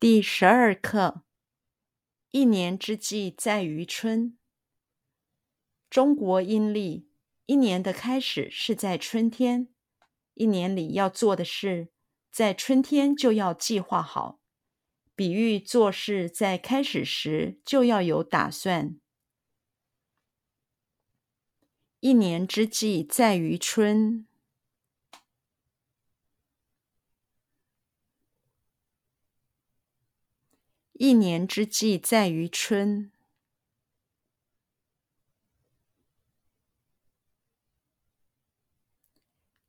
第十二课：一年之计在于春。中国阴历，一年的开始是在春天。一年里要做的事，在春天就要计划好，比喻做事在开始时就要有打算。一年之计在于春。一年之计在于春。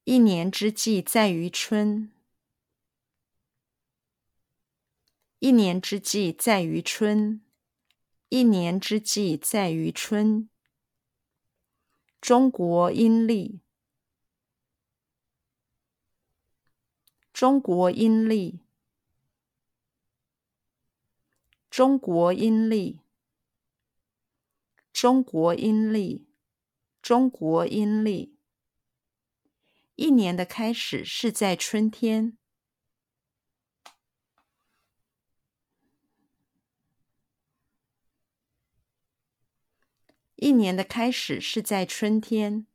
一年之计在于春。一年之计在于春。一年之计在于春。中国阴历。中国阴历。中国阴历，中国阴历，中国阴历。一年的开始是在春天。一年的开始是在春天。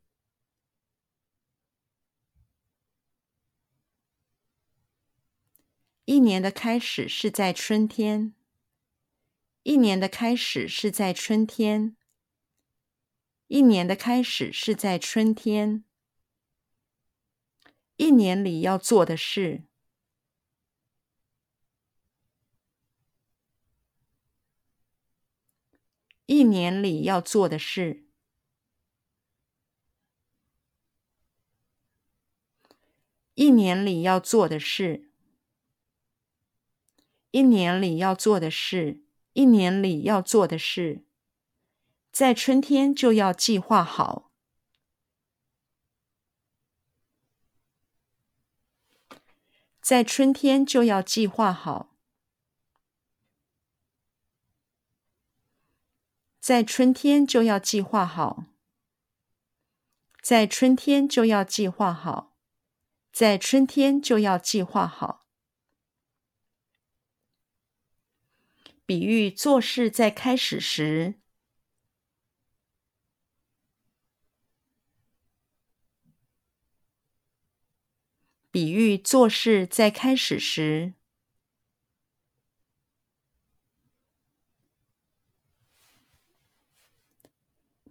一年的开始是在春天。一年的开始是在春天。一年的开始是在春天。一年里要做的事。一年里要做的事。一年里要做的事。一年里要做的事。一年里要做的事，在春天就要计划好。在春天就要计划好。在春天就要计划好。在春天就要计划好。在春天就要计划好。比喻做事在开始时。比喻做事在开始时。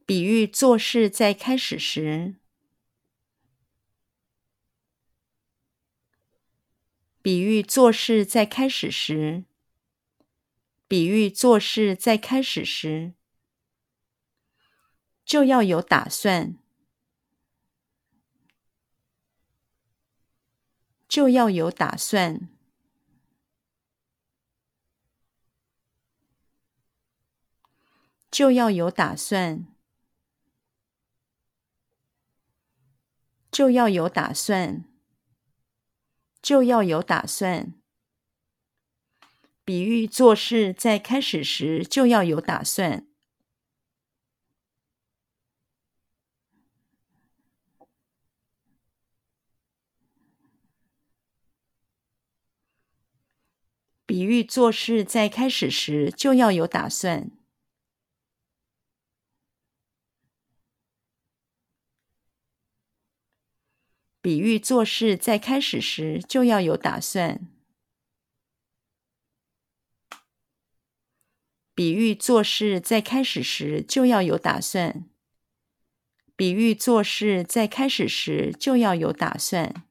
比喻做事在开始时。比喻做事在开始时。比喻做事在开始时，就要有打算，就要有打算，就要有打算，就要有打算，就要有打算。比喻做事在开始时就要有打算。比喻做事在开始时就要有打算。比喻做事在开始时就要有打算。比喻做事在开始时就要有打算。比喻做事在开始时就要有打算。